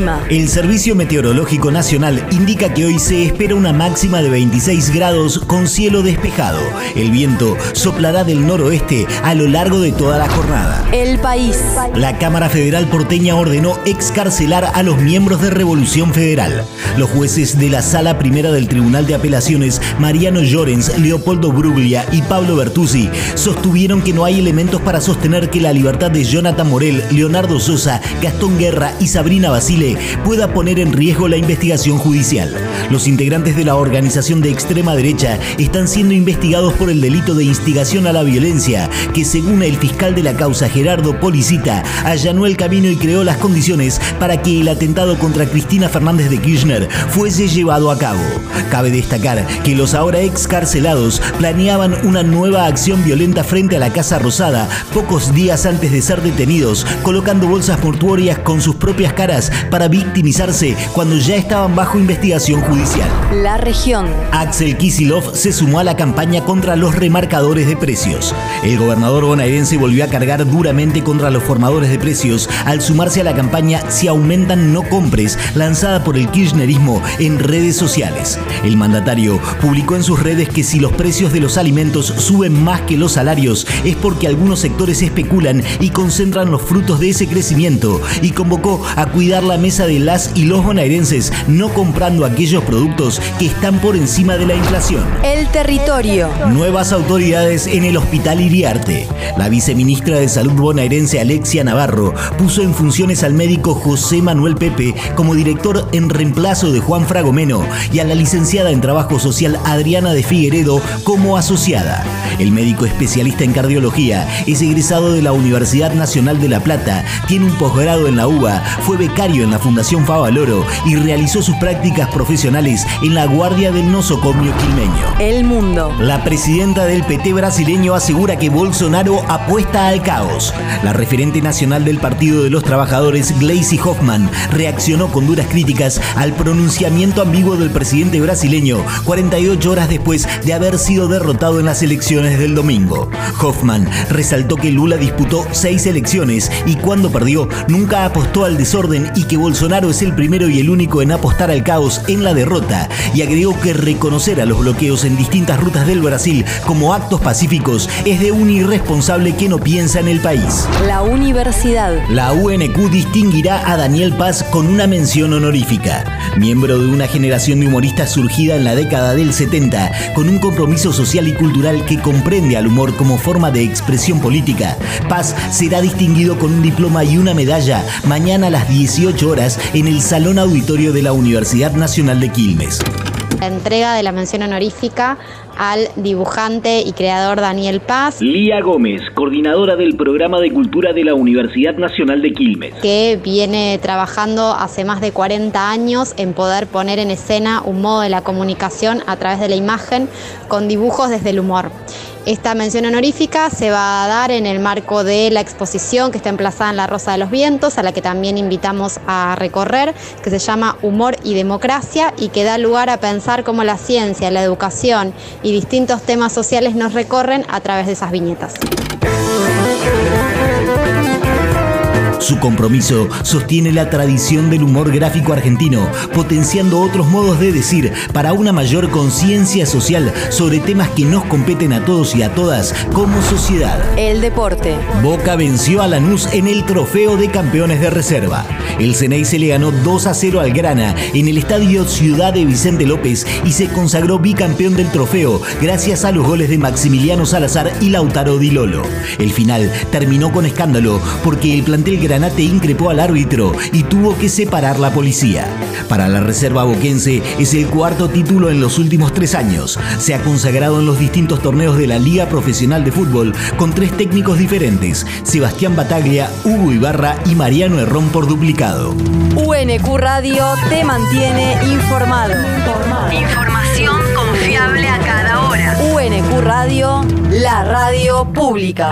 El clima. El Servicio Meteorológico Nacional indica que hoy se espera una máxima de 26 grados con cielo despejado. El viento soplará del noroeste a lo largo de toda la jornada. El país. La Cámara Federal porteña ordenó excarcelar a los miembros de Revolución Federal. Los jueces de la Sala Primera del Tribunal de Apelaciones, Mariano Llorens, Leopoldo Bruglia y Pablo Bertuzzi, sostuvieron que no hay elementos para sostener que la libertad de Jonathan Morel, Leonardo Sosa, Gastón Guerra y Sabrina Basile pueda poner en riesgo la investigación judicial. Los integrantes de la organización de extrema derecha están siendo investigados por el delito de instigación a la violencia, que según el fiscal de la causa Gerardo Policita, allanó el camino y creó las condiciones para que el atentado contra Cristina Fernández de Kirchner fuese llevado a cabo. Cabe destacar que los ahora excarcelados planeaban una nueva acción violenta frente a la Casa Rosada pocos días antes de ser detenidos, colocando bolsas mortuorias con sus propias caras para victimizarse cuando ya estaban bajo investigación judicial. La región. Axel Kisilov se sumó a la campaña contra los remarcadores de precios. El gobernador bonaerense volvió a cargar duramente contra los formadores de precios al sumarse a la campaña Si aumentan no compres, lanzada por el kirchnerismo en redes sociales. El mandatario publicó en sus redes que si los precios de los alimentos suben más que los salarios es porque algunos sectores especulan y concentran los frutos de ese crecimiento y convocó a cuidar la mesa de las y los bonaerenses no comprando aquellos productos que están por encima de la inflación. El territorio. Nuevas autoridades en el Hospital Iriarte. La viceministra de Salud bonaerense Alexia Navarro puso en funciones al médico José Manuel Pepe como director en reemplazo de Juan Fragomeno y a la licenciada en Trabajo Social Adriana de Figueredo como asociada. El médico especialista en cardiología es egresado de la Universidad Nacional de La Plata, tiene un posgrado en la UBA, fue becario en la Fundación Favaloro y realizó sus prácticas profesionales en la Guardia del Nosocomio Quilmeño. El mundo. La presidenta del PT brasileño asegura que Bolsonaro apuesta al caos. La referente nacional del Partido de los Trabajadores, Gleisi Hoffman, reaccionó con duras críticas al pronunciamiento ambiguo del presidente brasileño 48 horas después de haber sido derrotado en las elecciones del domingo. Hoffman resaltó que Lula disputó seis elecciones y cuando perdió nunca apostó al desorden y que Bolsonaro es el primero y el único en apostar al caos en la derrota y agregó que reconocer a los bloqueos en distintas rutas del Brasil como actos pacíficos es de un irresponsable que no piensa en el país. La universidad. La UNQ distinguirá a Daniel Paz con una mención honorífica. Miembro de una generación de humoristas surgida en la década del 70, con un compromiso social y cultural que comprende al humor como forma de expresión política, Paz será distinguido con un diploma y una medalla mañana a las 18 horas en el Salón Auditorio de la Universidad Nacional de Quilmes. La entrega de la mención honorífica al dibujante y creador Daniel Paz. Lía Gómez, coordinadora del programa de cultura de la Universidad Nacional de Quilmes. Que viene trabajando hace más de 40 años en poder poner en escena un modo de la comunicación a través de la imagen con dibujos desde el humor. Esta mención honorífica se va a dar en el marco de la exposición que está emplazada en la Rosa de los Vientos, a la que también invitamos a recorrer, que se llama Humor y Democracia y que da lugar a pensar cómo la ciencia, la educación y distintos temas sociales nos recorren a través de esas viñetas. Su compromiso sostiene la tradición del humor gráfico argentino, potenciando otros modos de decir para una mayor conciencia social sobre temas que nos competen a todos y a todas como sociedad. El deporte. Boca venció a Lanús en el trofeo de campeones de reserva. El Ceney se le ganó 2 a 0 al Grana en el estadio Ciudad de Vicente López y se consagró bicampeón del trofeo gracias a los goles de Maximiliano Salazar y Lautaro Di Lolo. El final terminó con escándalo porque el plantel Granate increpó al árbitro y tuvo que separar la policía. Para la reserva boquense es el cuarto título en los últimos tres años. Se ha consagrado en los distintos torneos de la Liga Profesional de Fútbol con tres técnicos diferentes, Sebastián Bataglia, Hugo Ibarra y Mariano Herrón por duplicado. UNQ Radio te mantiene informado. Información confiable a cada hora. UNQ Radio, la radio pública.